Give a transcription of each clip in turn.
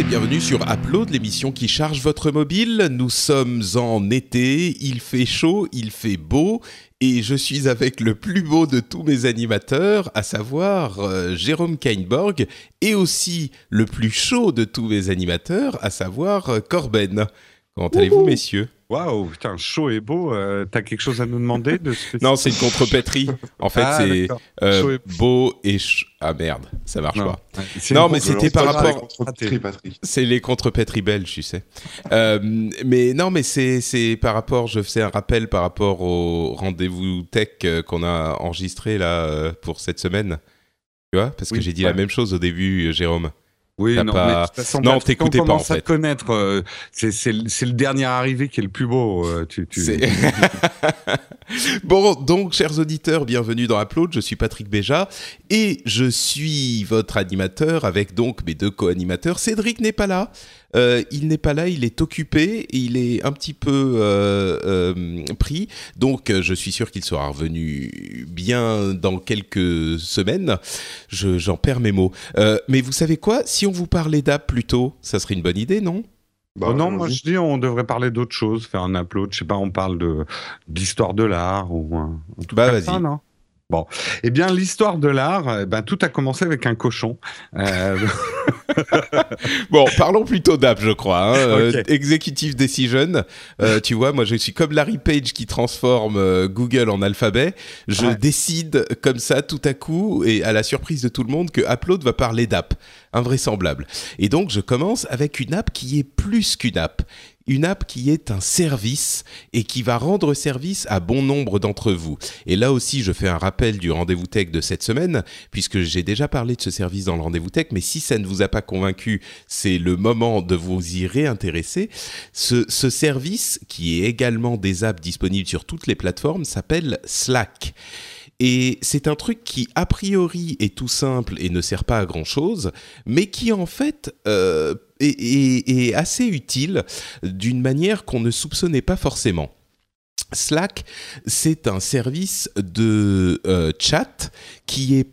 Et bienvenue sur Upload, l'émission qui charge votre mobile. Nous sommes en été, il fait chaud, il fait beau et je suis avec le plus beau de tous mes animateurs, à savoir euh, Jérôme Kainborg et aussi le plus chaud de tous mes animateurs, à savoir euh, Corben. Comment allez-vous messieurs? Waouh, putain, chaud et beau. euh, T'as quelque chose à nous demander de spécifique Non, c'est une contrepétrie. En fait, Ah, c'est euh, beau et ch- ah merde, ça marche Non. pas. Ouais, Non, mais c'était par rapport-. C'est les contrepétries belges, tu sais. Euh, mais non, mais c'est c'est par rapport, je faisais un rappel par rapport au rendez-vous tech qu'on a enregistré là pour cette semaine. Tu vois, parce que j'ai dit ouais. la même chose au début, Jérôme. Oui, non, pas- mais de toute façon, Non, Patrick, t'écoutais on pas, en commence à fait. te connaître. euh, c'est le dernier arrivé qui est le plus beau. euh, tu, tu... C'est- bon, donc, chers auditeurs, bienvenue dans Upload. Je suis Patrick Béja et je suis votre animateur avec donc mes deux co-animateurs. Cédric n'est pas là. Euh, il n'est pas là, il est occupé, il est un petit peu euh, euh, pris. Donc, je suis sûr qu'il sera revenu bien dans quelques semaines. Je- J'en perds mes mots. Euh, mais vous savez quoi? Si on vous parlait d'app plutôt, ça serait une bonne idée, non? Bah, Oh non, moi je dis on devrait parler d'autre chose, faire un upload. Je sais pas, on parle de d'histoire de l'art ou Bah, vas-y. Bon, eh bien l'histoire de l'art, eh ben tout a commencé avec un cochon. Euh, Bon, parlons plutôt d'app, je crois. hein. Euh, executive Decision. Euh, tu vois, moi, je suis comme Larry Page qui transforme Google en alphabet. Je Ouais. décide comme ça, tout à coup, et à la surprise de tout le monde, que Upload va parler d'app. Invraisemblable. Et donc, je commence avec une app qui est plus qu'une app. Une app qui est un service et qui va rendre service à bon nombre d'entre vous. Et là aussi, je fais un rappel du rendez-vous tech de cette semaine, puisque j'ai déjà parlé de ce service dans le rendez-vous tech, mais si ça ne vous a pas convaincu, c'est le moment de vous y réintéresser. Ce, ce service, qui est également des apps disponibles sur toutes les plateformes, s'appelle Slack. Et c'est un truc qui, a priori, est tout simple et ne sert pas à grand-chose, mais qui, en fait, euh, est assez utile d'une manière qu'on ne soupçonnait pas forcément. Slack, c'est un service de euh, chat qui est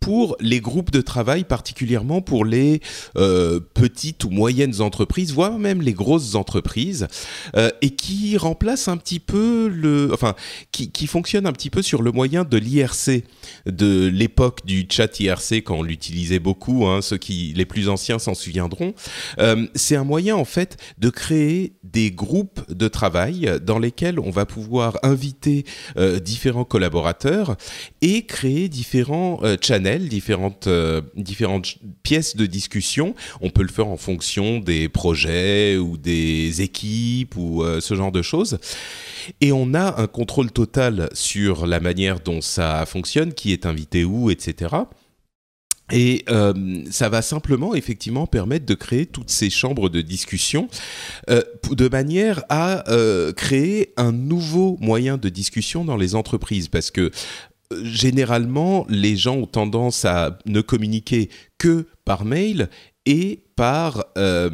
pour les groupes de travail, particulièrement pour les euh, petites ou moyennes entreprises, voire même les grosses entreprises, euh, et qui remplace un petit peu le, enfin, qui, fonctionne un petit peu sur le moyen de l'IRC, de l'époque du chat IRC quand on l'utilisait beaucoup. hein, ceux qui les plus anciens s'en souviendront. Euh, c'est un moyen en fait de créer des groupes de travail dans lesquels on va pouvoir inviter différents collaborateurs et créer différents euh, channels, différentes, euh, différentes pièces de discussion. On peut le faire en fonction des projets ou des équipes ou euh, ce genre de choses. Et on a un contrôle total sur la manière dont ça fonctionne, qui est invité où, etc. Et euh, ça va simplement effectivement permettre de créer toutes ces chambres de discussion de manière à créer un nouveau moyen de discussion dans les entreprises. Parce que généralement, les gens ont tendance à ne communiquer que par mail et par euh,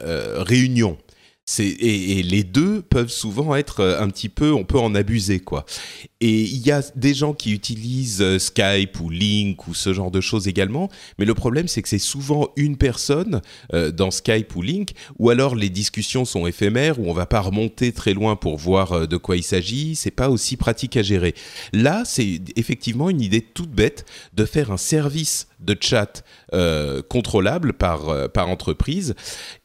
euh, réunion. Et, et les deux peuvent souvent être euh, un petit peu, on peut en abuser quoi. Et il y a des gens qui utilisent euh, Skype ou Link ou ce genre de choses également, mais le problème c'est que c'est souvent une personne euh, dans Skype ou Link, ou alors les discussions sont éphémères, où on va pas remonter très loin pour voir de quoi il s'agit, c'est pas aussi pratique à gérer. Là, c'est effectivement une idée toute bête de faire un service de chat euh, contrôlable par, euh, par entreprise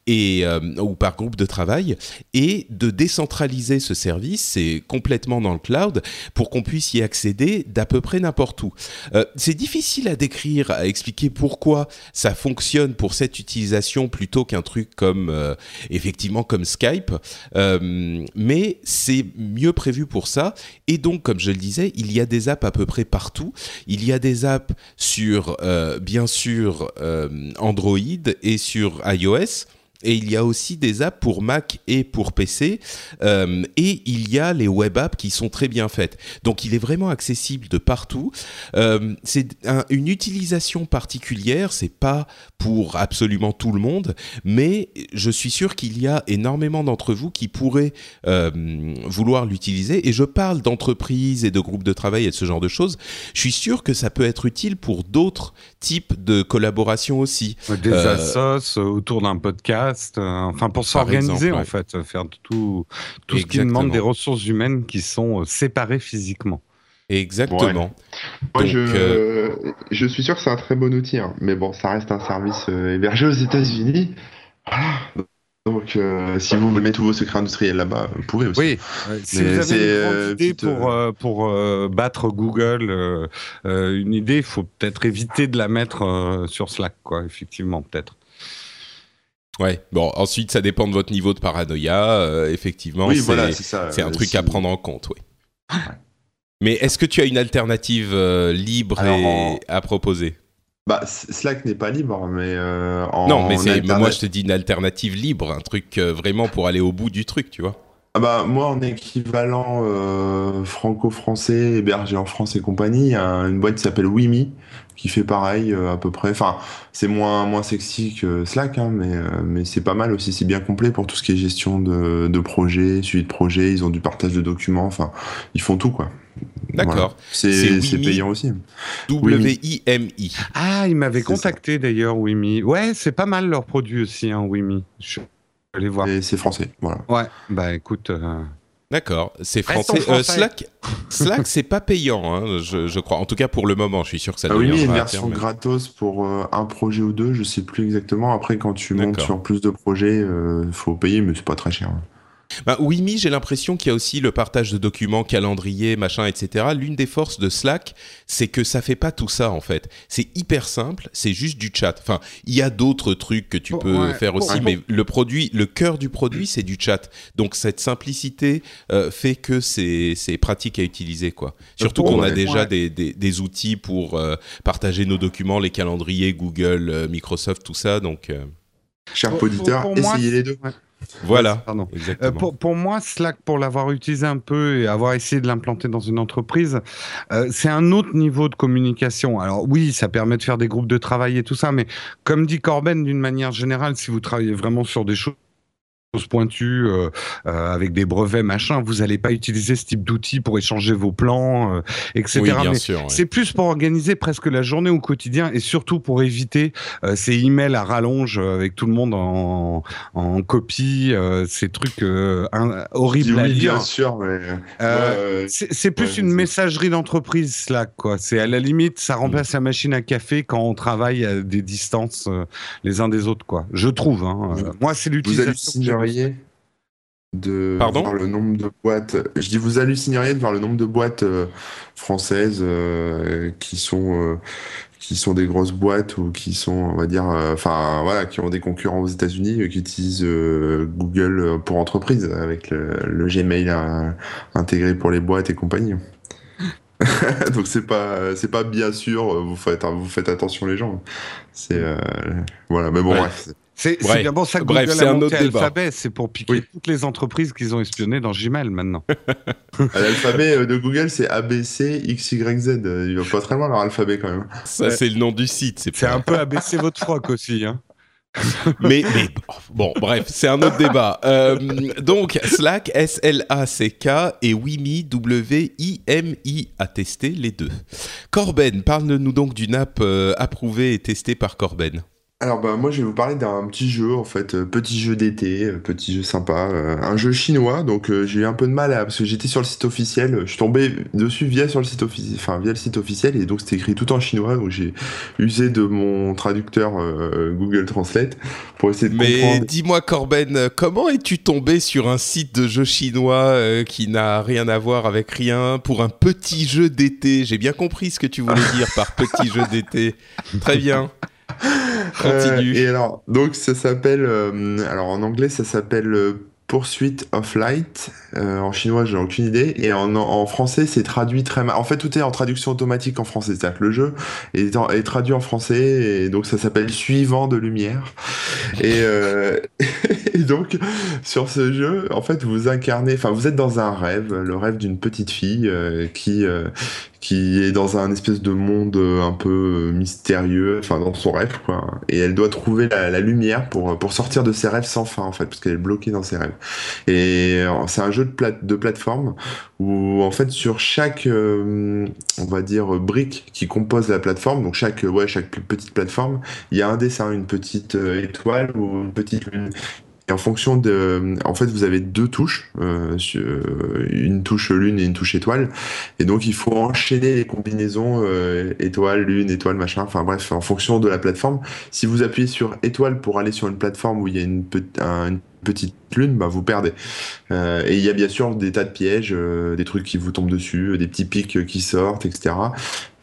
et, euh, ou par groupe de travail et de décentraliser ce service, c'est complètement dans le cloud, pour qu'on puisse y accéder d'à peu près n'importe où. Euh, c'est difficile à décrire, à expliquer pourquoi ça fonctionne pour cette utilisation plutôt qu'un truc comme, effectivement, comme Skype, mais c'est mieux prévu pour ça. Et donc, comme je le disais, il y a des apps à peu près partout. Il y a des apps sur bien sûr Android et sur iOS. Et il y a aussi des apps pour Mac et pour PC. Euh, et il y a les web apps qui sont très bien faites. Donc il est vraiment accessible de partout. Euh, c'est une utilisation particulière. C'est pas pour absolument tout le monde, mais je suis sûr qu'il y a énormément d'entre vous qui pourraient euh, vouloir l'utiliser. Et je parle d'entreprises et de groupes de travail et de ce genre de choses. Je suis sûr que ça peut être utile pour d'autres types de collaboration aussi. Des assos autour d'un podcast euh, enfin pour s'organiser en fait, faire tout, tout ce qui demande des ressources humaines qui sont euh, séparées physiquement. Exactement. Moi, je, euh, je, suis sûr que c'est un très bon outil, hein. mais bon, ça reste un service hébergé aux États-Unis. Donc, si vous mettez tous vos secrets industriels là-bas, vous pouvez aussi. Oui, si vous avez une idée pour, pour battre Google, une idée, il faut peut-être éviter de la mettre sur Slack, quoi, effectivement, peut-être. Ouais. Bon, ensuite, ça dépend de votre niveau de paranoïa. Euh, effectivement, oui, c'est un euh, truc à prendre en compte, oui. Mais est-ce que tu as une alternative euh, libre à proposer? Bah, Slack n'est pas libre, mais non, mais, moi je te dis une alternative libre, un truc vraiment pour aller au bout du truc, tu vois. Ah bah, moi, en équivalent franco-français, hébergé en France et compagnie, il y a une boîte qui s'appelle Wimi, qui fait pareil euh, à peu près. Enfin, c'est moins moins sexy que Slack, hein, mais euh, mais c'est pas mal aussi. C'est bien complet pour tout ce qui est gestion de, de projet, suivi de projet. Ils ont du partage de documents. Enfin, ils font tout quoi. D'accord. C'est payant aussi. W-I-M-I. Ah, ils m'avaient contacté d'ailleurs, Wimi. Ouais, c'est pas mal leur produit aussi, hein, Wimi. Je vais aller voir. Et c'est français, voilà. Ouais, bah écoute. Euh, D'accord, c'est français. Euh, Slack, Slack c'est pas payant, hein, je, crois. En tout cas pour le moment, je suis sûr que ça. Ah oui, il y a une version gratos pour euh, un projet ou deux, je sais plus exactement. Après, quand tu montes sur plus de projets, il euh, faut payer, mais c'est pas très cher. Bah, Wimi, j'ai l'impression qu'il y a aussi le partage de documents, calendrier, machin, etc. L'une des forces de Slack, c'est que ça fait pas tout ça en fait. C'est hyper simple, c'est juste du chat. Enfin, il y a d'autres trucs que tu peux faire aussi, mais le produit, le cœur du produit, c'est du chat. Donc cette simplicité euh, fait que c'est pratique à utiliser quoi. Surtout qu'on a déjà des, des, outils pour euh, partager nos documents, les calendriers, Google, euh, Microsoft, tout ça. Donc, cher auditeur, essayez les deux. Voilà. Euh, pour, pour, moi, Slack, pour l'avoir utilisé un peu et avoir essayé de l'implanter dans une entreprise, euh, c'est un autre niveau de communication. Alors oui, ça permet de faire des groupes de travail et tout ça, mais comme dit Corben, d'une manière générale, si vous travaillez vraiment sur des choses pointu euh, euh, avec des brevets machin vous n'allez pas utiliser ce type d'outil pour échanger vos plans euh, etc c'est plus pour organiser presque la journée au quotidien et surtout pour éviter euh, ces emails à rallonge avec tout le monde en, en copie ces trucs horribles à lire. bien sûr c'est plus une messagerie d'entreprise Slack quoi. C'est à la limite ça remplace la machine à café quand on travaille à des distances les uns des autres quoi. Je trouve hein. moi c'est l'utilisation de voir le nombre de boîtes. Je dis, vous hallucineriez de voir le nombre de boîtes euh, françaises euh, qui sont euh, qui sont des grosses boîtes ou qui sont, on va dire, enfin voilà, qui ont des concurrents aux États-Unis qui utilisent Google pour entreprise avec le, Gmail intégré pour les boîtes et compagnie. Donc c'est pas c'est pas bien sûr vous faites vous faites attention les gens. C'est voilà mais bon bref. C'est d'abord ça que Bref, Google a monté Alphabet, c'est pour piquer toutes les entreprises qu'ils ont espionnées dans Gmail maintenant. L'alphabet euh, de Google, c'est ABC XYZ. Il va pas très loin leur alphabet quand même. Ça, c'est le nom du site. C'est un peu ABC votre froc aussi. Hein. mais, bon, bref, c'est un autre débat. Euh, donc, Slack, S-L-A-C-K et Wimi, W-I-M-I, à tester les deux. Corben, parle-nous donc d'une app euh, approuvée et testée par Corben. Alors bah moi je vais vous parler d'un petit jeu en fait, euh, petit jeu d'été, euh, petit jeu sympa, euh, un jeu chinois. Donc j'ai eu un peu de mal à parce que j'étais sur le site officiel, je suis tombé dessus via sur le site officiel, enfin via le site officiel et donc c'était écrit tout en chinois. Donc j'ai usé de mon traducteur Google Translate pour essayer de comprendre. Mais dis-moi Corben, comment es-tu tombé sur un site de jeu chinois qui n'a rien à voir avec rien pour un petit jeu d'été? J'ai bien compris ce que tu voulais dire par petit jeu d'été. Très bien. Continue. Euh, et alors, donc ça s'appelle, euh, alors en anglais ça s'appelle euh, Pursuit of Light. Euh, en chinois, j'ai aucune idée. Et en, en français, c'est traduit très mal. En fait, tout est en traduction automatique en français. C'est-à-dire que le jeu est, est, traduit en français. Et donc, ça s'appelle Suivant de lumière. Et, euh, et, donc, sur ce jeu, en fait, vous incarnez, enfin, vous êtes dans un rêve, le rêve d'une petite fille euh, qui, qui est dans un espèce de monde euh, un peu euh, mystérieux, enfin dans son rêve quoi. Et elle doit trouver la, lumière pour pour sortir de ses rêves sans fin en fait, parce qu'elle est bloquée dans ses rêves. Et euh, c'est un jeu de plate de plateforme où en fait sur chaque on va dire brique qui compose la plateforme, donc chaque ouais chaque petite plateforme, il y a un dessin, une petite étoile ou une petite lune en fonction de, en fait, vous avez deux touches, euh, une touche lune et une touche étoile, et donc il faut enchaîner les combinaisons euh, étoile, lune, étoile, machin. Enfin bref, en fonction de la plateforme. Si vous appuyez sur étoile pour aller sur une plateforme où il y a une, petite lune, bah vous perdez. Euh, et il y a bien sûr des tas de pièges, euh, des trucs qui vous tombent dessus, des petits pics qui sortent, etc.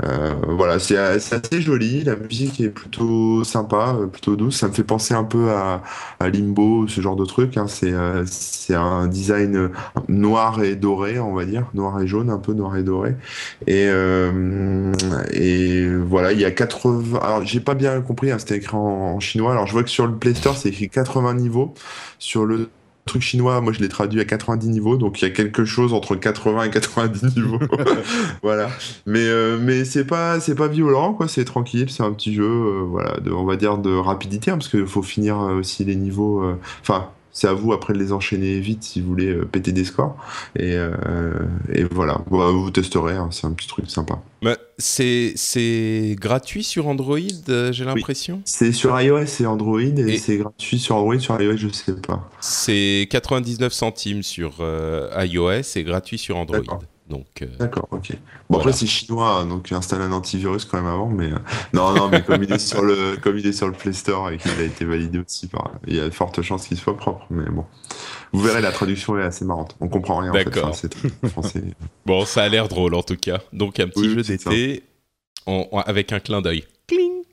Euh, voilà, c'est assez joli. La musique est plutôt sympa, euh, plutôt douce. Ça me fait penser un peu à, à Limbo, ce genre de truc. Hein. C'est euh, un design noir et doré, on va dire, noir et jaune, un peu noir et doré. Et et voilà, il y a 80. Alors j'ai pas bien compris, hein, c'était écrit en, en, chinois. Alors je vois que sur le Play Store c'est écrit 80 niveaux. Sur le truc chinois, moi je l'ai traduit à 90 niveaux, donc il y a quelque chose entre 80 et 90 niveaux. voilà. Mais euh, mais c'est pas c'est pas violent quoi, c'est tranquille, c'est un petit jeu euh, voilà, de, on va dire de rapidité hein, parce qu'il faut finir euh, aussi les niveaux enfin c'est à vous après de les enchaîner vite si vous voulez euh, péter des scores. Et, euh, et voilà, bah, vous testerez, hein, c'est un petit truc sympa. Bah, c'est gratuit sur Android, euh, j'ai l'impression? C'est sur iOS et Android, et, et c'est gratuit sur Android, sur iOS, je sais pas. C'est 99 centimes sur euh, iOS et gratuit sur Android. Donc, euh... D'accord, ok. Bon, voilà. après, c'est chinois, donc installe un antivirus quand même avant, mais. Euh... Non, non, mais comme il, est sur le, comme il est sur le Play Store et qu'il a été validé aussi par. Il y a de fortes chances qu'il soit propre, mais bon. Vous verrez, la traduction est assez marrante. On comprend rien en fait. Enfin, français. bon, ça a l'air drôle en tout cas. Donc, un petit oui, jeu d'été avec un clin d'œil. Cling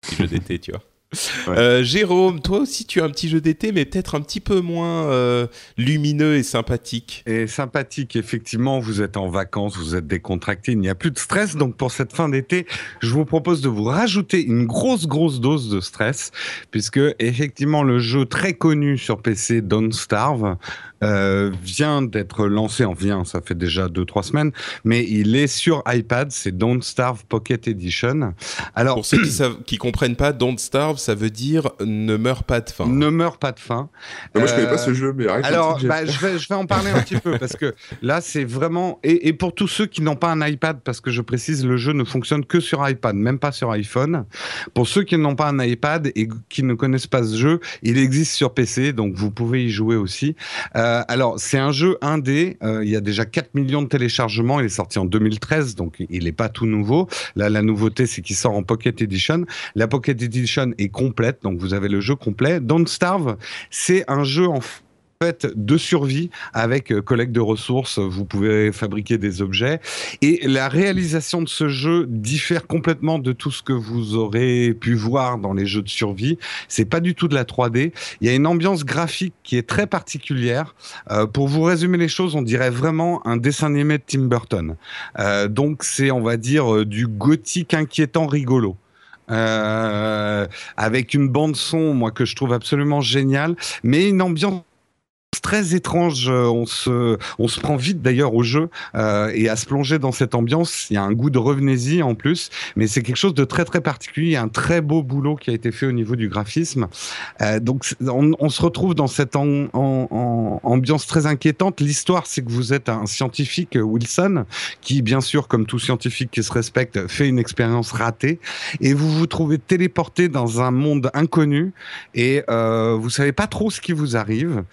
Petit jeu d'été, tu vois. Ouais. Euh, Jérôme, toi aussi tu as un petit jeu d'été, mais peut-être un petit peu moins euh, lumineux et sympathique. Et sympathique, effectivement, vous êtes en vacances, vous êtes décontracté, il n'y a plus de stress. Donc pour cette fin d'été, je vous propose de vous rajouter une grosse, grosse dose de stress, puisque effectivement le jeu très connu sur PC, Don't Starve, euh, vient d'être lancé, en vient, ça fait déjà 2-3 semaines, mais il est sur iPad, c'est Don't Starve Pocket Edition. Alors, Pour ceux qui, savent, qui comprennent pas, Don't Starve, ça veut dire ne meurs pas de faim. Ne meurs pas de faim. Moi, euh, je connais pas ce jeu, mais arrête. Alors, bah, je, vais, je vais en parler un petit peu, parce que là, c'est vraiment... Et, et, pour tous ceux qui n'ont pas un iPad, parce que je précise, le jeu ne fonctionne que sur iPad, même pas sur iPhone. Pour ceux qui n'ont pas un iPad et qui ne connaissent pas ce jeu, il existe sur PC, donc vous pouvez y jouer aussi. Euh, euh, alors, c'est un jeu indé. Euh, il y a déjà 4 millions de téléchargements. Il est sorti en 2013, donc il n'est pas tout nouveau. Là, la nouveauté, c'est qu'il sort en Pocket Edition. La Pocket Edition est complète, donc vous avez le jeu complet. Don't Starve, c'est un jeu en fait de survie avec euh, collecte de ressources. Vous pouvez fabriquer des objets et la réalisation de ce jeu diffère complètement de tout ce que vous aurez pu voir dans les jeux de survie. C'est pas du tout de la 3D. Il y a une ambiance graphique qui est très particulière. Euh, pour vous résumer les choses, on dirait vraiment un dessin animé de Tim Burton. Euh, donc c'est, on va dire, du gothique inquiétant rigolo. Euh, avec une bande son, moi que je trouve absolument géniale, mais une ambiance très étrange. On se, on se prend vite d'ailleurs au jeu euh, et à se plonger dans cette ambiance. Il y a un goût de revenez-y en plus, mais c'est quelque chose de très très particulier. Un très beau boulot qui a été fait au niveau du graphisme. Euh, donc on, on, se retrouve dans cette ambiance très inquiétante. L'histoire, c'est que vous êtes un scientifique Wilson qui, bien sûr, comme tout scientifique qui se respecte, fait une expérience ratée et vous vous trouvez téléporté dans un monde inconnu et euh, vous savez pas trop ce qui vous arrive.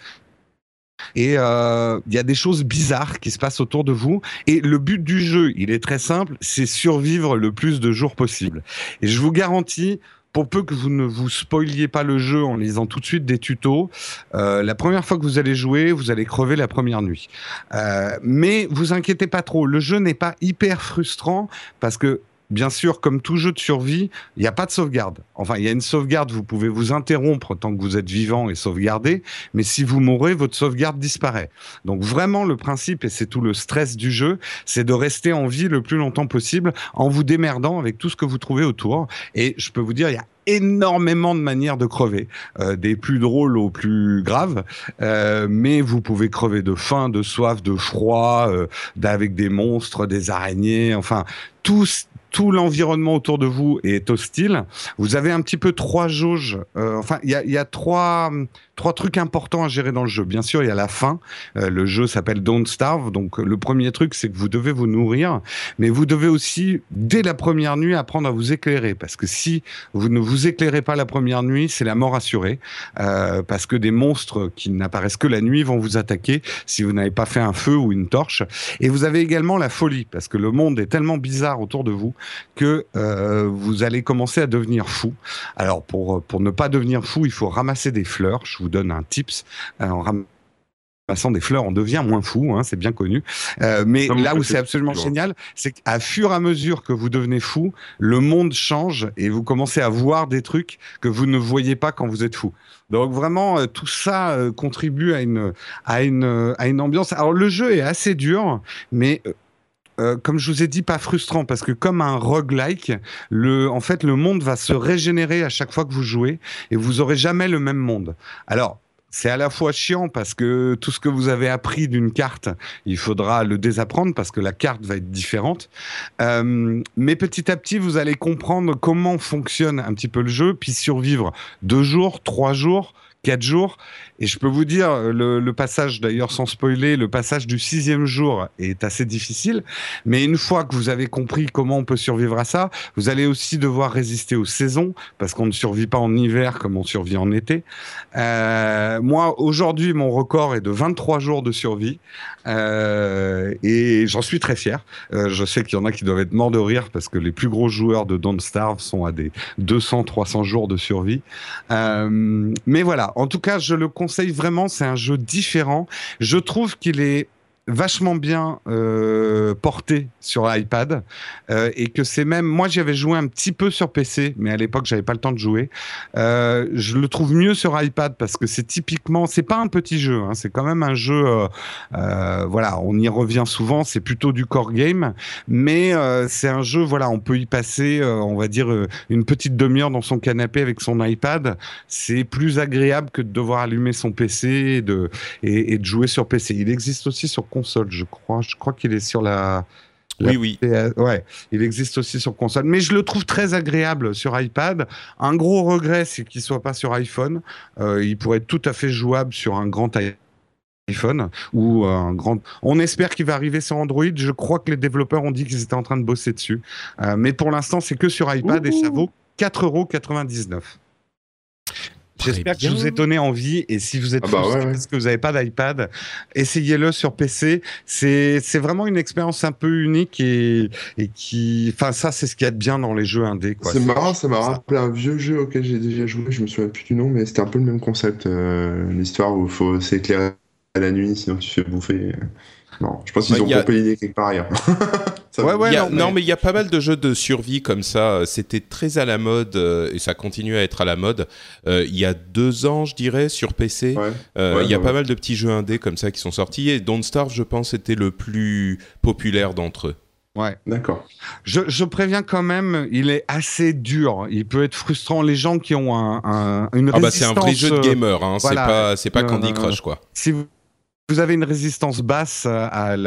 Et il euh, y a des choses bizarres qui se passent autour de vous. Et le but du jeu, il est très simple, c'est survivre le plus de jours possible. Et je vous garantis, pour peu que vous ne vous spoiliez pas le jeu en lisant tout de suite des tutos, euh, la première fois que vous allez jouer, vous allez crever la première nuit. Euh, mais vous inquiétez pas trop, le jeu n'est pas hyper frustrant parce que bien sûr, comme tout jeu de survie, il n'y a pas de sauvegarde. Enfin, il y a une sauvegarde, vous pouvez vous interrompre tant que vous êtes vivant et sauvegarder, mais si vous mourrez, votre sauvegarde disparaît. Donc vraiment, le principe, et c'est tout le stress du jeu, c'est de rester en vie le plus longtemps possible en vous démerdant avec tout ce que vous trouvez autour. Et je peux vous dire, il y a énormément de manières de crever, euh, des plus drôles aux plus graves, euh, mais vous pouvez crever de faim, de soif, de froid, euh, avec des monstres, des araignées, enfin tous tout l'environnement autour de vous est hostile. Vous avez un petit peu trois jauges. Euh, enfin, il y a, y a trois, trois trucs importants à gérer dans le jeu. Bien sûr, il y a la faim. Euh, le jeu s'appelle Don't Starve. Donc, le premier truc, c'est que vous devez vous nourrir. Mais vous devez aussi, dès la première nuit, apprendre à vous éclairer. Parce que si vous ne vous éclairez pas la première nuit, c'est la mort assurée. Euh, parce que des monstres qui n'apparaissent que la nuit vont vous attaquer si vous n'avez pas fait un feu ou une torche. Et vous avez également la folie. Parce que le monde est tellement bizarre autour de vous que euh, vous allez commencer à devenir fou. Alors pour pour ne pas devenir fou, il faut ramasser des fleurs. Je vous donne un tips. Euh, en ramassant des fleurs, on devient moins fou, hein, c'est bien connu. Euh, mais là où c'est absolument génial, c'est qu'à fur et à mesure que vous devenez fou, le monde change et vous commencez à voir des trucs que vous ne voyez pas quand vous êtes fou. Donc vraiment, tout ça contribue à une, à, une, à une ambiance. Alors le jeu est assez dur, mais euh, comme je vous ai dit, pas frustrant parce que comme un roguelike, le, en fait, le monde va se régénérer à chaque fois que vous jouez et vous aurez jamais le même monde. Alors, c'est à la fois chiant parce que tout ce que vous avez appris d'une carte, il faudra le désapprendre parce que la carte va être différente. Euh, mais petit à petit, vous allez comprendre comment fonctionne un petit peu le jeu, puis survivre deux jours, trois jours, quatre jours. Et je peux vous dire, le, passage, d'ailleurs sans spoiler, le passage du sixième jour est assez difficile. Mais une fois que vous avez compris comment on peut survivre à ça, vous allez aussi devoir résister aux saisons, parce qu'on ne survit pas en hiver comme on survit en été. Euh, moi, aujourd'hui, mon record est de 23 jours de survie. Euh, et j'en suis très fier. Euh, je sais qu'il y en a qui doivent être morts de rire parce que les plus gros joueurs de Don't Starve sont à des 200-300 jours de survie. mais voilà, en tout cas, je le conseille vraiment. C'est un jeu différent. Je trouve qu'il est vachement bien euh, porté sur iPad euh, et que c'est même moi j'avais joué un petit peu sur PC mais à l'époque j'avais pas le temps de jouer. Euh, je le trouve mieux sur iPad parce que c'est typiquement c'est pas un petit jeu hein, c'est quand même un jeu voilà on y revient souvent c'est plutôt du core game mais c'est un jeu voilà on peut y passer on va dire une petite demi-heure dans son canapé avec son iPad. C'est plus agréable que de devoir allumer son PC et de, et, et de jouer sur PC il existe aussi sur console, je crois. Je crois qu'il est sur la. oui, oui. ouais, il existe aussi sur console. Mais je le trouve très agréable sur iPad. Un gros regret, c'est qu'il soit pas sur iPhone. Euh, il pourrait être tout à fait jouable sur un grand iPhone ou un grand. On espère qu'il va arriver sur Android. Je crois que les développeurs ont dit qu'ils étaient en train de bosser dessus. Euh, mais pour l'instant, c'est que sur iPad et ça vaut 4,99€. J'espère que je vous ai donné envie. Et si vous êtes ah bah parce que vous n'avez pas d'iPad, essayez-le sur PC. C'est vraiment une expérience un peu unique et, et qui. Enfin, ça, c'est ce qu'il y a de bien dans les jeux indés. C'est marrant, ça m'a rappelé un vieux jeu auquel j'ai déjà joué. Je me souviens plus du nom, mais c'était un peu le même concept. Euh, L'histoire où il faut s'éclairer à la nuit, sinon tu fais bouffer. Non, je pense qu'ils bah, ont a... l'idée quelque part ailleurs. ouais, ouais, non, mais... il y a pas mal de jeux de survie comme ça. C'était très à la mode euh, et ça continue à être à la mode. Euh, il y a deux ans, je dirais, sur PC. Euh, il y a pas mal de petits jeux indés comme ça qui sont sortis. Et Don't Starve, je pense, était le plus populaire d'entre eux. Ouais, d'accord. Je, je, préviens quand même, il est assez dur. Il peut être frustrant. Les gens qui ont un, un une ah bah c'est un vrai jeu de gamer. Hein. C'est pas, c'est pas Candy Crush quoi. Si vous vous avez une résistance basse à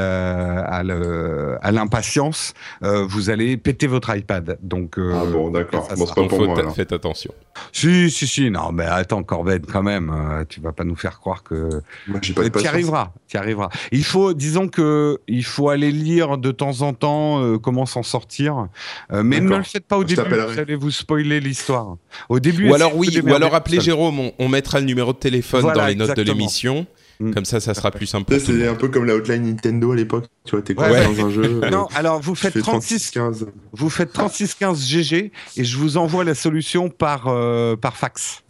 l'impatience, euh, vous allez péter votre iPad. Donc, euh, ah bon, d'accord. Bon, pas pour moi, faites attention. Si, si, si. Non, mais attends, Corben, quand même, euh, tu vas pas nous faire croire que. Moi, j'ai pas Tu arriveras, tu arriveras. Il faut, disons que, il faut aller lire de temps en temps comment s'en sortir, mais ne le faites pas au début. Vous allez vous spoiler l'histoire. Au début. Ou alors oui, ou alors appelez Jérôme. On, mettra le numéro de téléphone dans les notes de l'émission. Mm. Comme ça, ça sera plus simple. C'est un peu comme la hotline Nintendo à l'époque. Tu vois, t'es ouais, dans un jeu. non, alors vous faites 36 15. Vous faites 36 15 GG et je vous envoie la solution par euh, par fax.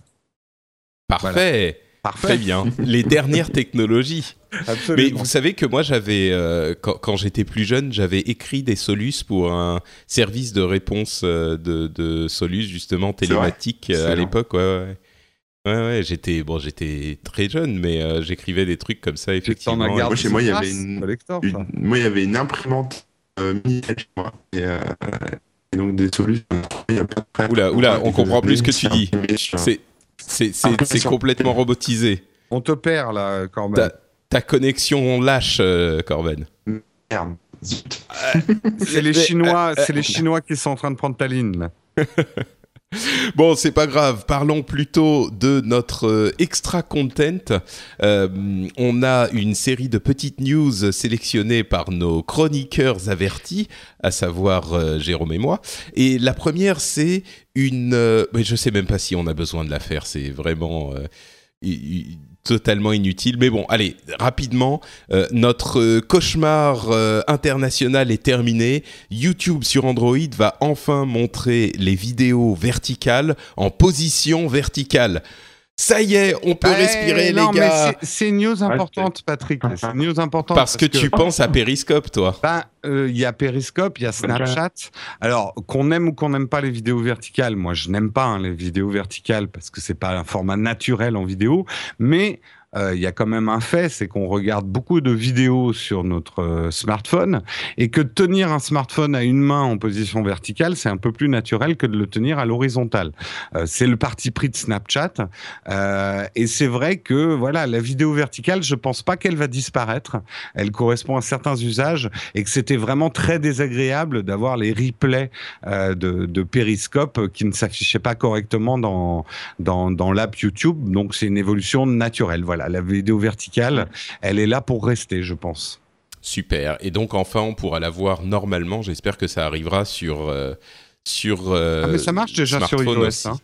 Parfait. Très bien. Les dernières technologies. Absolument. Mais vous savez que moi, j'avais, euh, quand, j'étais plus jeune, j'avais écrit des Solus pour un service de réponse euh, de, de Solus, justement, télématique à l'époque. Ouais, ouais. Ouais, j'étais bon, j'étais très jeune, mais j'écrivais des trucs comme ça effectivement. Moi, chez moi, il y avait une, moi, il y avait une imprimante mini moi, et, donc des solutions. Oula, oula, on comprend plus ce que tu dis. C'est c'est complètement robotisé. On te perd là, Corben. Ta, connexion lâche, euh, Corben. Merde. c'est les Chinois, c'est les Chinois qui sont en train de prendre ta ligne. Là. Bon, c'est pas grave. Parlons plutôt de notre euh, extra content. Euh, on a une série de petites news sélectionnées par nos chroniqueurs avertis, à savoir euh, Jérôme et moi. Et la première, c'est une. mais je sais même pas si on a besoin de la faire. C'est vraiment totalement inutile. Mais bon, allez, rapidement, euh, notre euh, cauchemar euh, international est terminé. YouTube sur Android va enfin montrer les vidéos verticales en position verticale. Ça y est, on peut respirer, les gars. C'est une news importante, Patrick. C'est news importante. Parce, que, tu penses à Periscope, toi. Ben, il y a Periscope, il y a Snapchat. Alors, qu'on aime ou qu'on n'aime pas les vidéos verticales, moi, je n'aime pas hein, les vidéos verticales parce que c'est pas un format naturel en vidéo. Mais euh, il y a quand même un fait, c'est qu'on regarde beaucoup de vidéos sur notre euh, smartphone et que tenir un smartphone à une main en position verticale, c'est un peu plus naturel que de le tenir à l'horizontale. Euh, c'est le parti pris de Snapchat et c'est vrai que voilà, la vidéo verticale, je pense pas qu'elle va disparaître. Elle correspond à certains usages et que c'était vraiment très désagréable d'avoir les replays de, de Periscope qui ne s'affichaient pas correctement dans dans, dans l'app YouTube. Donc c'est une évolution naturelle. Voilà la vidéo verticale, elle est là pour rester, je pense. Super. Et donc enfin, on pourra la voir normalement. J'espère que ça arrivera sur euh, sur. Euh, ah mais ça marche déjà sur iOS. Hein.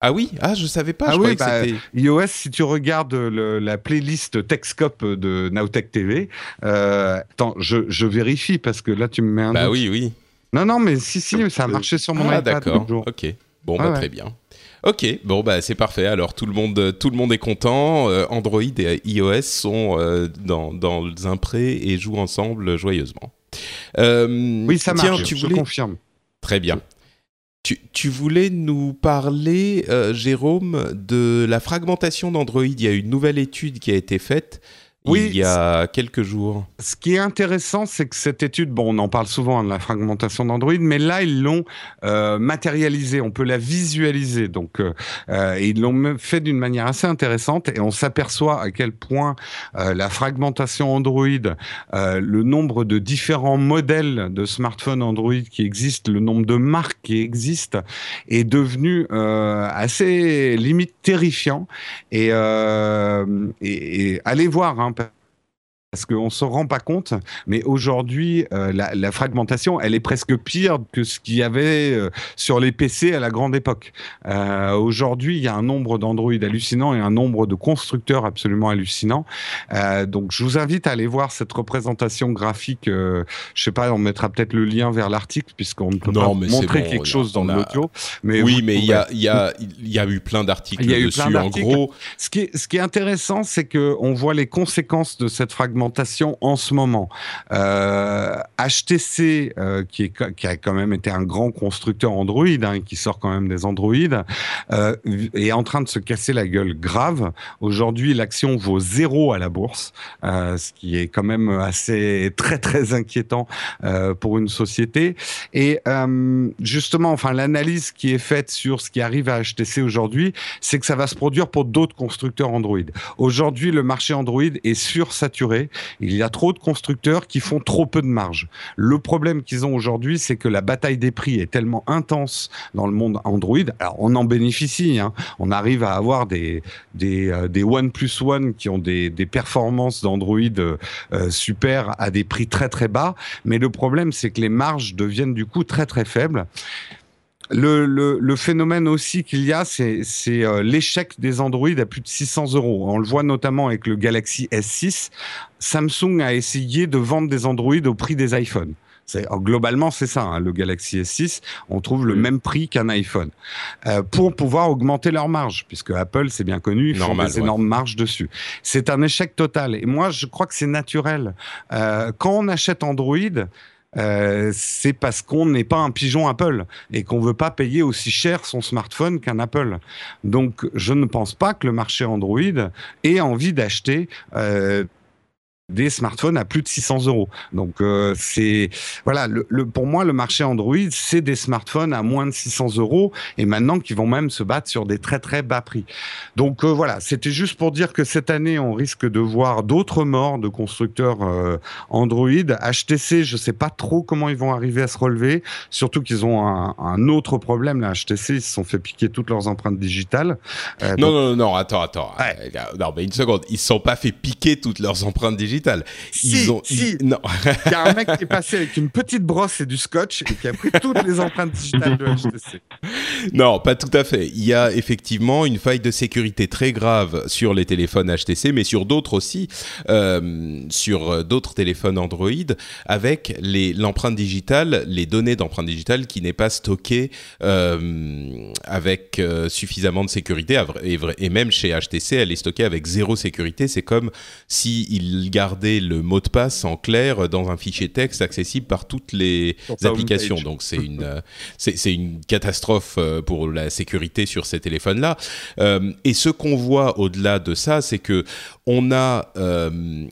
Ah oui, ah je savais pas. Ah oui, bah, iOS, si tu regardes la playlist Techscope de Nowtech TV, euh, attends, je, vérifie parce que là tu me mets un. Bah oui, oui. Non, non, mais si, si, ça a marché sur mon ah, iPad. d'accord. Ok. Bon, bah, très bien. Ok, bon bah c'est parfait. Alors tout le monde, tout le monde est content. Euh, Android et iOS sont euh, dans, dans un pré et jouent ensemble joyeusement. Euh, oui, ça marche. Tu je confirme. Très bien. Tu, tu, voulais nous parler, Jérôme, de la fragmentation d'Android. Il y a une nouvelle étude qui a été faite oui, il y a quelques jours. Ce qui est intéressant, c'est que cette étude, bon, on en parle souvent de la fragmentation d'Android, mais là, ils l'ont euh, matérialisée, on peut la visualiser. Donc, euh, euh ils l'ont fait d'une manière assez intéressante et on s'aperçoit à quel point euh, la fragmentation Android, le nombre de différents modèles de smartphones Android qui existent, le nombre de marques qui existent, est devenu assez limite terrifiant. Et, et, et allez voir, hein, parce qu'on ne se rend pas compte, mais aujourd'hui, euh, la, fragmentation, elle est presque pire que ce qu'il y avait euh, sur les PC à la grande époque. Euh, aujourd'hui, il y a un nombre d'Android hallucinant et un nombre de constructeurs absolument hallucinants. donc, je vous invite à aller voir cette représentation graphique. je sais pas, on mettra peut-être le lien vers l'article, puisqu'on ne peut pas montrer quelque chose dans l'audio. Mais oui, mais il y a, y, a, y a eu plein d'articles dessus. En gros, ce qui est, ce qui est intéressant, c'est que on voit les conséquences de cette fragmentation en ce moment. HTC, euh, euh, qui, a quand même été un grand constructeur Android, hein, qui sort quand même des Android, euh, est en train de se casser la gueule grave. Aujourd'hui, l'action vaut zéro à la bourse, ce qui est quand même assez très très inquiétant pour une société. Et justement, enfin, l'analyse qui est faite sur ce qui arrive à HTC aujourd'hui, c'est que ça va se produire pour d'autres constructeurs Android. Aujourd'hui, le marché Android est sursaturé il y a trop de constructeurs qui font trop peu de marge. Le problème qu'ils ont aujourd'hui, c'est que la bataille des prix est tellement intense dans le monde Android. Alors, on en bénéficie. Hein. On arrive à avoir des, euh, des One Plus One qui ont des, des performances d'Android euh, super à des prix très très bas. Mais le problème, c'est que les marges deviennent du coup très très faibles. Le, le, le, phénomène aussi qu'il y a, c'est euh, l'échec des Android à plus de 600 euros. On le voit notamment avec le Galaxy S6. Samsung a essayé de vendre des Android au prix des iPhones. globalement, c'est ça. Hein, le Galaxy S6, on trouve le même prix qu'un iPhone euh, pour pouvoir augmenter leur marge, puisque Apple, c'est bien connu, ils font des énormes marges dessus. C'est un échec total. Et moi, je crois que c'est naturel. Euh, quand on achète Android, euh, c'est parce qu'on n'est pas un pigeon Apple et qu'on veut pas payer aussi cher son smartphone qu'un Apple. Donc, je ne pense pas que le marché Android ait envie d'acheter euh, des smartphones à plus de 600 euros. Donc euh, c'est voilà, le, pour moi le marché Android c'est des smartphones à moins de 600 euros et maintenant qui vont même se battre sur des très très bas prix. Donc euh, voilà, c'était juste pour dire que cette année on risque de voir d'autres morts de constructeurs euh, Android. HTC, je sais pas trop comment ils vont arriver à se relever, surtout qu'ils ont un, un, autre problème. Là, HTC ils se sont fait piquer toutes leurs empreintes digitales. non, non non non attends attends, non mais une seconde, ils se sont pas fait piquer toutes leurs empreintes digitales ils ont, non. Il y a un mec qui est passé avec une petite brosse et du scotch et qui a pris toutes les empreintes digitales de HTC. Non, pas tout à fait. Il y a effectivement une faille de sécurité très grave sur les téléphones HTC, mais sur d'autres aussi, euh, sur d'autres téléphones Android, avec l'empreinte digitale, les données d'empreinte digitale qui n'est pas stockée euh, avec euh, suffisamment de sécurité. Et, et, même chez HTC, elle est stockée avec zéro sécurité. C'est comme s'ils gardaient garder le mot de passe en clair dans un fichier texte accessible par toutes les applications. Donc c'est une euh, c'est une catastrophe euh, pour la sécurité sur ces téléphones-là. Euh, et ce qu'on voit au-delà de ça, c'est que on a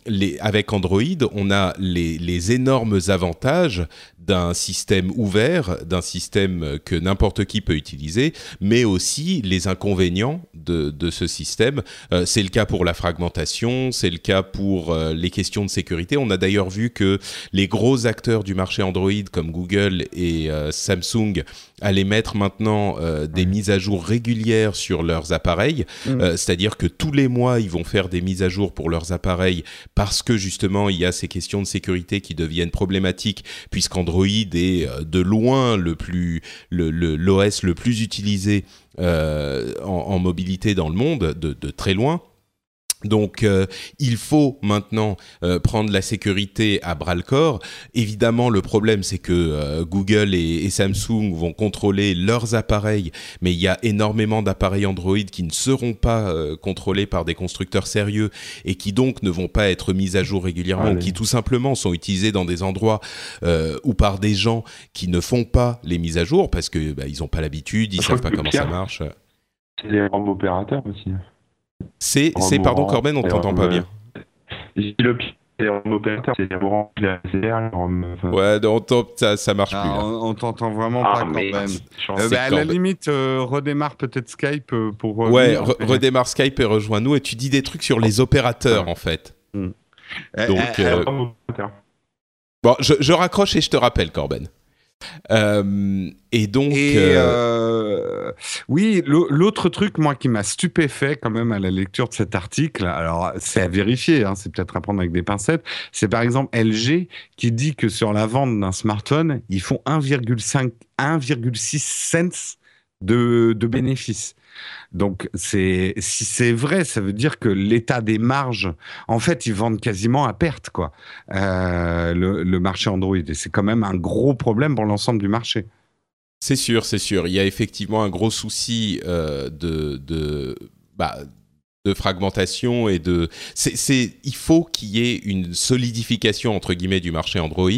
les avec Android, on a les, énormes avantages d'un système ouvert, d'un système que n'importe qui peut utiliser, mais aussi les inconvénients de, ce système. Euh, c'est le cas pour la fragmentation, c'est le cas pour euh, les questions de sécurité. On a d'ailleurs vu que les gros acteurs du marché Android comme Google et euh, Samsung allaient mettre maintenant des mises à jour régulières sur leurs appareils, mmh. c'est-à-dire que tous les mois ils vont faire des mises à jour pour leurs appareils parce que justement il y a ces questions de sécurité qui deviennent problématiques puisqu'Android est euh, de loin le plus l'OS le, plus utilisé euh, en, mobilité dans le monde, de très loin. Donc, euh, il faut maintenant euh, prendre la sécurité à bras le corps. Évidemment, le problème, c'est que euh, Google et, Samsung vont contrôler leurs appareils, mais il y a énormément d'appareils Android qui ne seront pas contrôlés par des constructeurs sérieux et qui donc ne vont pas être mis à jour régulièrement, qui tout simplement sont utilisés dans des endroits ou par des gens qui ne font pas les mises à jour parce que bah, ils n'ont pas l'habitude, ils savent pas comment ça marche. C'est les opérateurs aussi. C'est, c'est pardon Corben, on t'entend pas bien. Le opérateur, c'est Orange, Ouais, on ça, ça marche ah, plus. On, t'entend vraiment ah, pas, Corben. Euh, bah, à la limite, euh, redémarre peut-être Skype euh, pour. ouais, redémarre Skype et rejoins-nous. Et tu dis des trucs sur les opérateurs, en fait. Hmm. Donc. bon, je, je raccroche et je te rappelle, Corben. Euh, et donc, euh, euh, oui, l'autre truc moi qui m'a stupéfait quand même à la lecture de cet article, alors c'est à vérifier, hein, c'est peut-être à prendre avec des pincettes, c'est par exemple LG qui dit que sur la vente d'un smartphone, ils font 1,5, 1,6 cents de, de bénéfices. Donc, si c'est vrai, ça veut dire que l'état des marges, en fait, ils vendent quasiment à perte, quoi, euh, le, marché Android. Et c'est quand même un gros problème pour l'ensemble du marché. C'est sûr, c'est sûr. Il y a effectivement un gros souci euh, de, de, bah, de fragmentation et de. C'est, il faut qu'il y ait une solidification entre guillemets du marché Android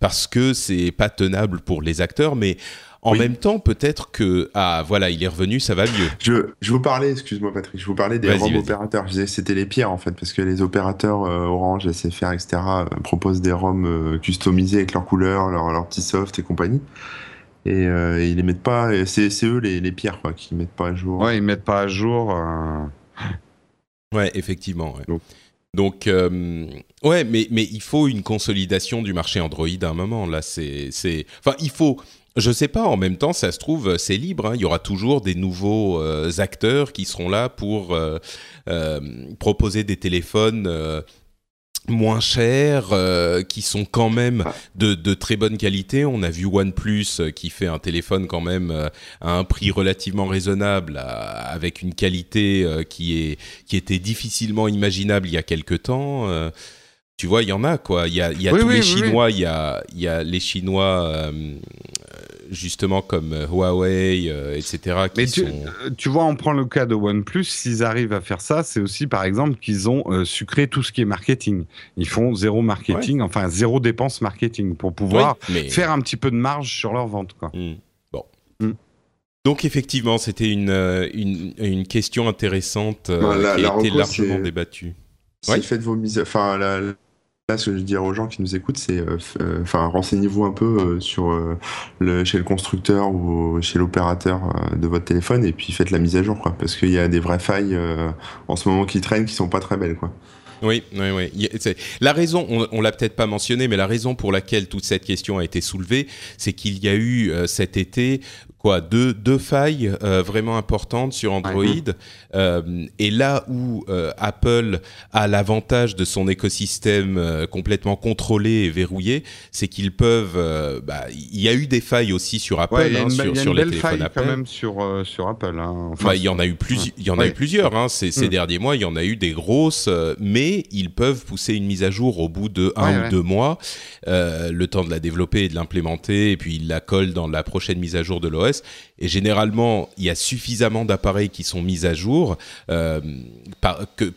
parce que c'est pas tenable pour les acteurs, mais en même temps, peut-être que ah voilà, il est revenu, ça va mieux. Je, je vous parlais, excuse-moi Patrick, je vous parlais des ROM opérateurs. Je disais c'était les pires en fait parce que les opérateurs euh, Orange, SFR, etc. Euh, proposent des ROM euh, customisés avec leurs couleurs, leurs leur petits soft et compagnie. Et, ils les mettent pas. C'est eux les, les pires quoi, qui mettent pas à jour. Ouais, ils mettent pas à jour. Ouais, effectivement. Donc, donc ouais, mais, mais il faut une consolidation du marché Android à un moment. Là, c'est, enfin, il faut je sais pas, en même temps, ça se trouve, c'est libre. Hein. Il y aura toujours des nouveaux euh, acteurs qui seront là pour euh, euh, proposer des téléphones moins chers, qui sont quand même de, de, très bonne qualité. On a vu OnePlus qui fait un téléphone quand même à un prix relativement raisonnable, avec une qualité qui, est, qui était difficilement imaginable il y a quelque temps. Tu vois, il y en a quoi. Il y a, il y a tous les Chinois, il y a, il y a les Chinois justement comme euh, Huawei, euh, etc. Mais tu, euh, tu, vois, on prend le cas de OnePlus, s'ils arrivent à faire ça, c'est aussi par exemple qu'ils ont sucré tout ce qui est marketing. Ils font zéro marketing, enfin zéro dépense marketing pour pouvoir faire un petit peu de marge sur leur vente. Quoi. Hmm. Bon. Hmm. Donc effectivement, c'était une, une, une, question intéressante qui a été largement débattue. Si faites vos mises, enfin la, Là, ce que je dirais aux gens qui nous écoutent, c'est, euh, euh, enfin, renseignez-vous un peu euh, sur chez le constructeur ou chez l'opérateur de votre téléphone et puis faites la mise à jour, quoi, parce qu'il y a des vraies failles en ce moment qui traînent qui sont pas très belles, quoi. Oui, oui, oui. La raison, on, on l'a peut-être pas mentionné, mais la raison pour laquelle toute cette question a été soulevée, c'est qu'il y a eu cet été quoi deux, deux failles euh, vraiment importantes sur Android. Euh, et là où euh, Apple a l'avantage de son écosystème complètement contrôlé et verrouillé, c'est qu'ils peuvent. Bah, il y a eu des failles aussi sur Apple, hein, sur, sur les téléphones Apple. quand même sur sur Apple. Hein. Enfin, il y en a eu plus, il y en a eu plusieurs. Hein, ces, ces mm. derniers mois, il y en a eu des grosses, mais ils peuvent pousser une mise à jour au bout de un ou deux mois, le temps de la développer et de l'implémenter, et puis ils la collent dans la prochaine mise à jour de l'OS et généralement, il y a suffisamment d'appareils qui sont mis à jour euh,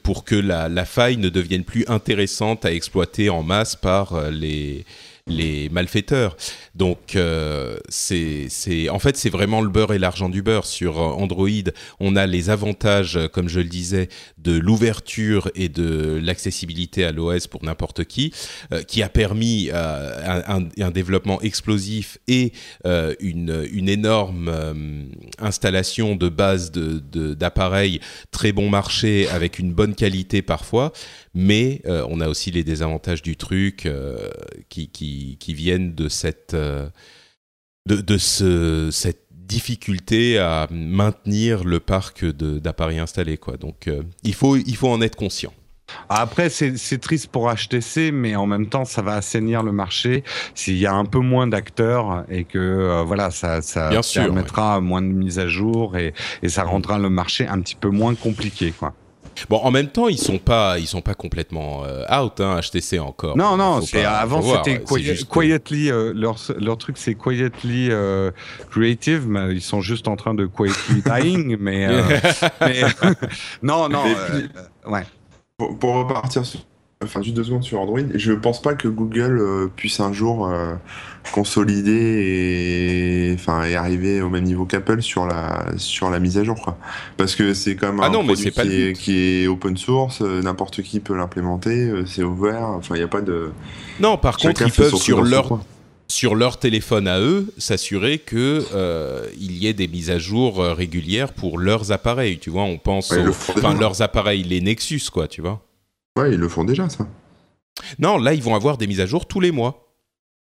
pour que la, faille ne devienne plus intéressante à exploiter en masse par euh, les, les malfaiteurs. Donc, euh, c'est, en fait, c'est vraiment le beurre et l'argent du beurre. Sur Android, on a les avantages, comme je le disais, de l'ouverture et de l'accessibilité à l'OS pour n'importe qui, euh, qui a permis euh, un, développement explosif et une, énorme installation de base de, d'appareils très bon marché avec une bonne qualité parfois mais euh, on a aussi les désavantages du truc euh, qui, qui, viennent de cette, euh, de, de ce, cette difficulté à maintenir le parc d'appareils installés. Quoi. Donc il, faut, il faut en être conscient. Après, c'est triste pour HTC, mais en même temps, ça va assainir le marché s'il y a un peu moins d'acteurs et que voilà, ça, ça permettra moins de mises à jour et, et, ça rendra le marché un petit peu moins compliqué. Quoi. Bon, en même temps, ils sont pas, ils sont pas complètement euh, out, hein, HTC encore. Non, non, c'est avant c'était quietly euh, leur leur truc c'est quietly euh, creative, mais ils sont juste en train de quietly dying, mais, mais non, non, ouais. Pour, pour repartir sur enfin juste deux secondes sur Android. Je pense pas que Google euh, puisse un jour euh, consolider et enfin et arriver au même niveau qu'Apple sur la sur la mise à jour quoi. Parce que c'est comme ah un produit qui, est, open source, euh, n'importe qui peut l'implémenter, c'est ouvert. Enfin il n'y a pas de. Non, par contre ils peuvent sur leur sur leur téléphone à eux, s'assurer que il y ait des mises à jour régulières pour leurs appareils. Tu vois, on pense enfin leurs appareils, les Nexus, quoi, tu vois. Ouais, ils le font déjà, ça. Non, là, ils vont avoir des mises à jour tous les mois.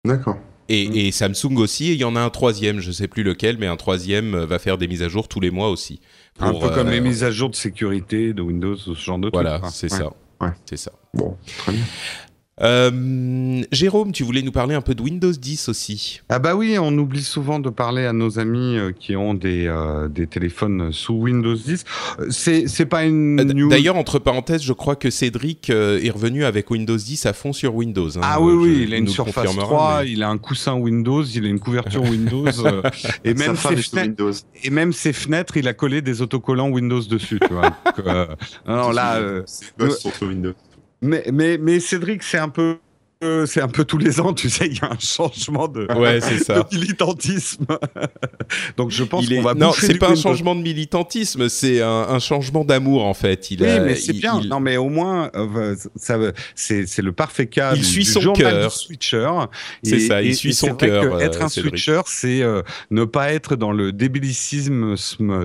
D'accord. Et, Samsung aussi, il y en a un troisième, je ne sais plus lequel, mais un troisième va faire des mises à jour tous les mois aussi. un peu comme les mises à jour de sécurité de Windows, ce genre de Voilà, c'est ça. Ouais. C'est ça. Bon, très bien. Euh, Jérôme, tu voulais nous parler un peu de Windows 10 aussi. Ah bah oui, on oublie souvent de parler à nos amis euh, qui ont des, euh, des téléphones sous Windows 10. C'est, c'est pas une D'ailleurs, entre parenthèses, je crois que Cédric est revenu avec Windows 10 à fond sur Windows. Hein. Ah oui, oui, il a une Surface 3, il a un coussin Windows, il a une couverture Windows. et, même ses fenêtres, et même ses fenêtres, il a collé des autocollants Windows dessus, tu vois. Donc, là... C'est sur Windows. Mais, Cédric, c'est un peu c'est un peu tous les ans, tu sais, il y a un changement de, ouais, ça. militantisme. Donc je pense qu'on va Non, c'est pas un changement de militantisme, c'est un, changement d'amour en fait. Il oui, mais c'est bien. Non, mais au moins, euh, ça, c'est, le parfait cas il du, suit son cœur. switcher. C'est ça, il suit son cœur. Être un switcher, c'est euh, ne pas être dans le débilicisme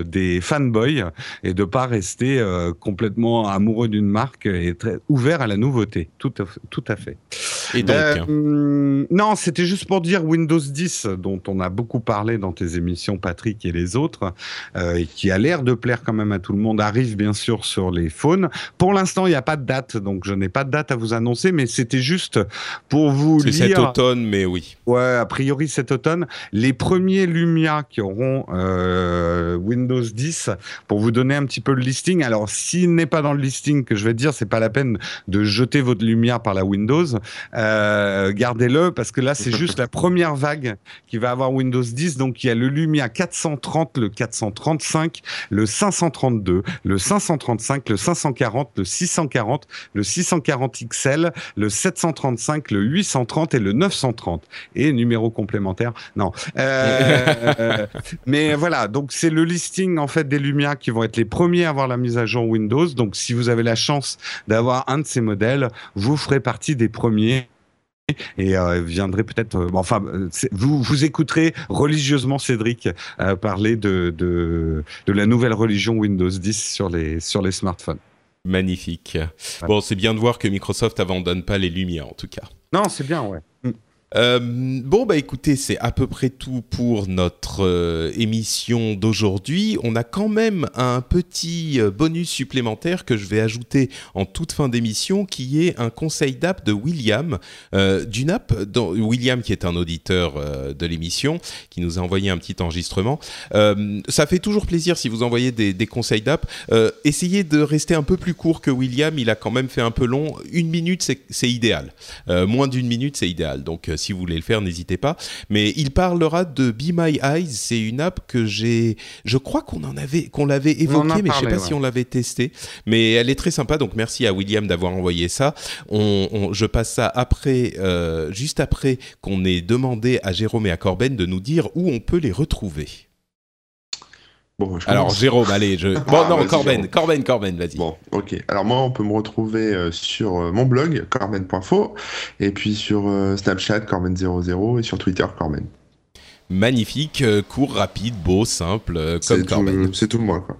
des fanboys et de pas rester euh, complètement amoureux d'une marque et très ouvert à la nouveauté. Tout tout à fait. Et donc euh, Non, c'était juste pour dire Windows 10, dont on a beaucoup parlé dans tes émissions, Patrick et les autres, euh, et qui a l'air de plaire quand même à tout le monde, arrive bien sûr sur les phones. Pour l'instant, il n'y a pas de date, donc je n'ai pas de date à vous annoncer, mais c'était juste pour vous lire. C'est cet automne, mais oui. Ouais, a priori cet automne. Les premiers Lumia qui auront euh, Windows 10, pour vous donner un petit peu le listing. Alors, s'il n'est pas dans le listing que je vais dire, c'est pas la peine de jeter votre Lumia par la Windows. Euh, gardez-le parce que là, c'est juste la première vague qui va avoir Windows 10. Donc, il y a le Lumia 430, le 435, le 532, le 535, le 540, le 640, le 640 XL, le 735, le 830 et le 930. Et numéro complémentaire, non. Euh, mais voilà, donc c'est le listing en fait des Lumia qui vont être les premiers à avoir la mise à jour Windows. Donc, si vous avez la chance d'avoir un de ces modèles, vous ferez partie des premiers et euh, viendrez peut-être, euh, enfin, euh, vous, vous écouterez religieusement Cédric parler de, de, de, la nouvelle religion Windows 10 sur les, sur les smartphones. Magnifique. Bon, c'est bien de voir que Microsoft abandonne pas les lumières en tout cas. Non, c'est bien, ouais. Mm. Euh, bon, bah écoutez, c'est à peu près tout pour notre euh, émission d'aujourd'hui. On a quand même un petit euh, bonus supplémentaire que je vais ajouter en toute fin d'émission, qui est un conseil d'app de William, d'une app, William qui est un auditeur de l'émission, qui nous a envoyé un petit enregistrement. ça fait toujours plaisir si vous envoyez des, des conseils d'app. essayez de rester un peu plus court que William, il a quand même fait un peu long. Une minute, c'est idéal. moins d'une minute, c'est idéal. Donc si vous voulez le faire, n'hésitez pas. Mais il parlera de Be My Eyes. C'est une app que j'ai. Je crois qu'on en avait, qu'on l'avait évoqué, mais je sais pas si on l'avait testé. Mais elle est très sympa. Donc merci à William d'avoir envoyé ça. On, je passe ça après, euh, juste après qu'on ait demandé à Jérôme et à Corben de nous dire où on peut les retrouver. Bon, Alors Jérôme, allez, je... bon non, Corben, Corben, Corben, vas-y. Bon, ok. Alors moi, on peut me retrouver euh, sur euh, mon blog, corben.fo, et puis sur euh, Snapchat, corben00, et sur Twitter, corben. Magnifique, court, rapide, beau, simple, comme Corben. C'est tout moi, quoi.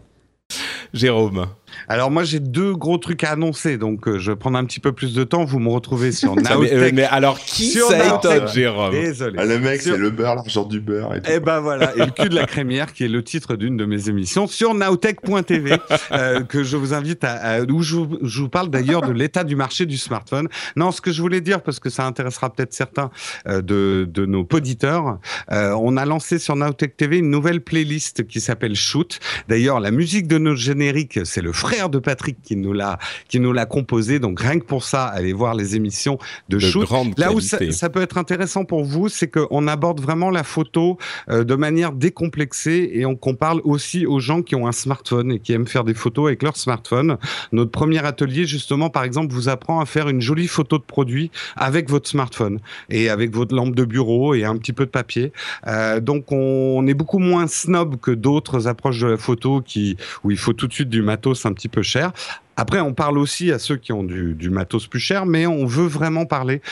Jérôme. Alors moi j'ai deux gros trucs à annoncer, donc euh, je vais prendre un petit peu plus de temps. Vous me retrouvez sur Nowtech. mais, alors qui ça étonne, Jérôme Désolé. Ah, le mec c'est le beurre, l'argent du beurre. Et, eh ben voilà, et le cul de la crémière qui est le titre d'une de mes émissions sur nowtech.tv euh, que je vous invite à, où je, vous parle d'ailleurs de l'état du marché du smartphone. Non, ce que je voulais dire parce que ça intéressera peut-être certains euh, de, de nos auditeurs, on a lancé sur Nowtech TV une nouvelle playlist qui s'appelle Shoot. D'ailleurs, la musique de nos génériques, c'est le frère de Patrick qui nous l'a qui nous l'a composé. Donc rien que pour ça, allez voir les émissions de, shoot. Là où ça, peut être intéressant pour vous, c'est qu'on aborde vraiment la photo euh, de manière décomplexée et on qu'on parle aussi aux gens qui ont un smartphone et qui aiment faire des photos avec leur smartphone. Notre premier atelier, justement, par exemple, vous apprend à faire une jolie photo de produit avec votre smartphone et avec votre lampe de bureau et un petit peu de papier. Euh, donc on, est beaucoup moins snob que d'autres approches de la photo qui où il faut tout de suite du matos un petit peu cher. Après, on parle aussi à ceux qui ont du, matos plus cher, mais on veut vraiment parler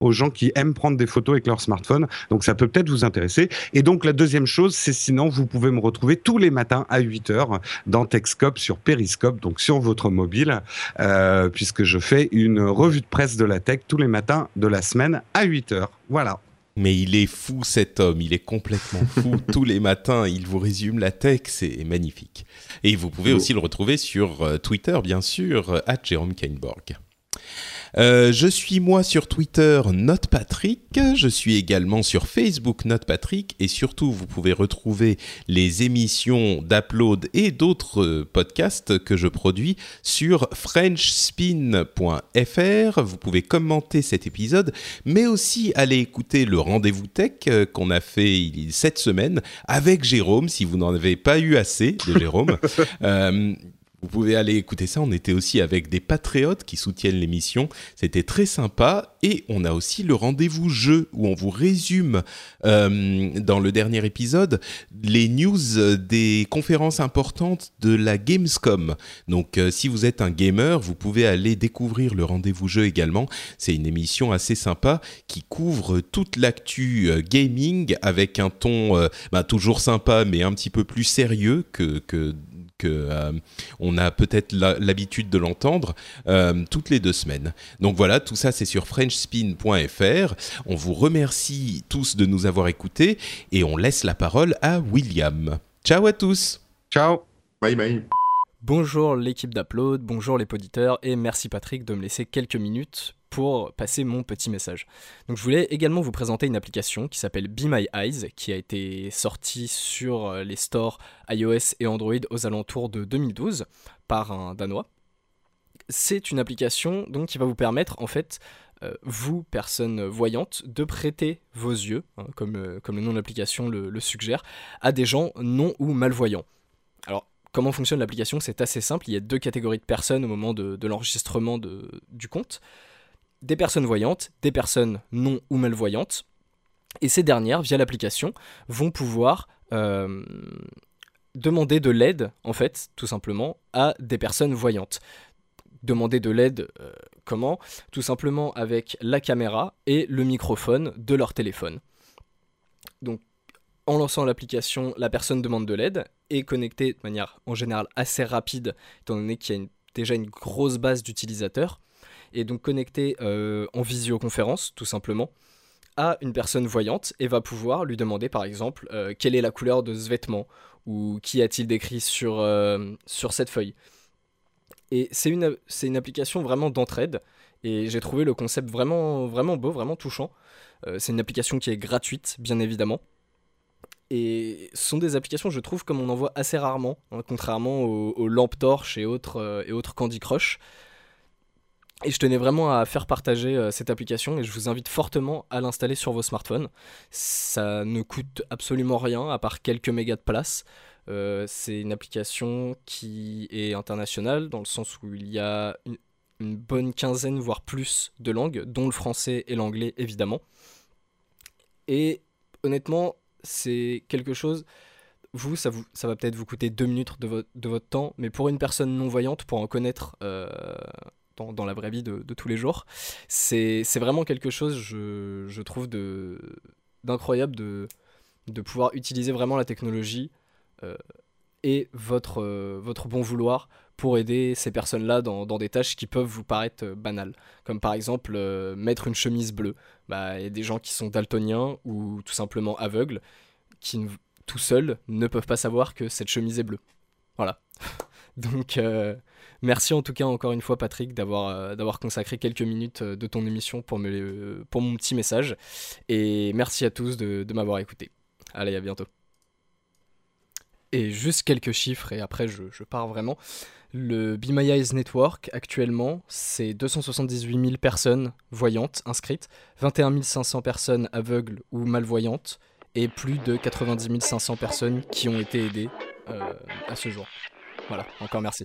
aux gens qui aiment prendre des photos avec leur smartphone. Donc ça peut peut-être vous intéresser. Et donc la deuxième chose, c'est sinon vous pouvez me retrouver tous les matins à 8 heures dans Techscope sur Periscope, donc sur votre mobile, euh, puisque je fais une revue de presse de la tech tous les matins de la semaine à 8 heures. Voilà. Mais il est fou cet homme, il est complètement fou. Tous les matins, il vous résume la tech, c'est magnifique. Et vous pouvez aussi le retrouver sur euh, Twitter, bien sûr, à Jérôme Kainborg. Euh, je suis moi sur Twitter NotePatrick, je suis également sur Facebook NotePatrick et surtout vous pouvez retrouver les émissions d'Upload et d'autres euh, podcasts que je produis sur frenchspin.fr. Vous pouvez commenter cet épisode mais aussi aller écouter le rendez-vous tech euh, qu'on a fait cette semaine avec Jérôme si vous n'en avez pas eu assez de Jérôme. Vous pouvez aller écouter ça. On était aussi avec des patriotes qui soutiennent l'émission. C'était très sympa. Et on a aussi le rendez-vous jeu où on vous résume euh, dans le dernier épisode les news des conférences importantes de la Gamescom. Donc euh, si vous êtes un gamer, vous pouvez aller découvrir le rendez-vous jeu également. C'est une émission assez sympa qui couvre toute l'actu euh, gaming avec un ton bah, toujours sympa mais un petit peu plus sérieux que, que que on a peut-être l'habitude de l'entendre toutes les deux semaines. Donc voilà, tout ça c'est sur frenchspin.fr. On vous remercie tous de nous avoir écoutés et on laisse la parole à William. Ciao à tous. Ciao. Bye bye. Bonjour l'équipe d'Upload, bonjour les poditeurs et merci Patrick de me laisser quelques minutes pour passer mon petit message. Donc je voulais également vous présenter une application qui s'appelle Be My Eyes qui a été sortie sur euh, les stores iOS et Android aux alentours de 2012 par un danois. C'est une application donc qui va vous permettre en fait euh, vous, personne voyante, de prêter vos yeux, hein, comme, euh, comme le nom de l'application le, le, suggère, à des gens non ou malvoyants. Alors, Comment fonctionne l'application? C'est assez simple. Il y a deux catégories de personnes au moment de, l'enregistrement du compte. Des personnes voyantes, des personnes non ou malvoyantes. Et ces dernières, via l'application, vont pouvoir euh, demander de l'aide, en fait, tout simplement, à des personnes voyantes. Demander de l'aide, euh, comment? Tout simplement avec la caméra et le microphone de leur téléphone. Donc en lançant l'application, la personne demande de l'aide, est connectée de manière en général assez rapide, étant donné qu'il y a déjà une grosse base d'utilisateurs, et donc connectée euh, en visioconférence, tout simplement, à une personne voyante, et va pouvoir lui demander par exemple euh, quelle est la couleur de ce vêtement, ou qui a-t-il décrit sur, euh, sur cette feuille. Et c'est une, une application vraiment d'entraide, et j'ai trouvé le concept vraiment, vraiment beau, vraiment touchant. c'est une application qui est gratuite, bien évidemment et ce sont des applications, je trouve, comme on en voit assez rarement, hein, contrairement aux, lampes torches et autres, et autres Candy Crush. Et je tenais vraiment à faire partager euh, cette application et je vous invite fortement à l'installer sur vos smartphones. Ça ne coûte absolument rien à part quelques mégas de place. Euh, c'est une application qui est internationale dans le sens où il y a une, bonne quinzaine, voire plus de langues, dont le français et l'anglais évidemment. Et honnêtement, c'est quelque chose. Vous ça, vous, ça va peut-être vous coûter deux minutes de, de, votre temps, mais pour une personne non-voyante, pour en connaître euh, dans, la vraie vie de, tous les jours, c'est vraiment quelque chose, je, je trouve, d'incroyable de, pouvoir utiliser vraiment la technologie euh, et votre, euh, votre bon vouloir pour aider ces personnes-là dans, des tâches qui peuvent vous paraître euh, banales. Comme par exemple mettre une chemise bleue. Bah, il y a des gens qui sont daltoniens ou tout simplement aveugles qui tout seuls ne peuvent pas savoir que cette chemise est bleue. Voilà. Donc merci en tout cas encore une fois Patrick d'avoir d'avoir consacré quelques minutes de ton émission pour, mon petit message. Et merci à tous de, m'avoir écouté. Allez, à bientôt. Et juste quelques chiffres, et après je, pars vraiment. Le Be Network, actuellement, c'est 278 000 personnes voyantes inscrites, 21 500 personnes aveugles ou malvoyantes, et plus de 90 500 personnes qui ont été aidées euh, à ce jour. Voilà, encore merci.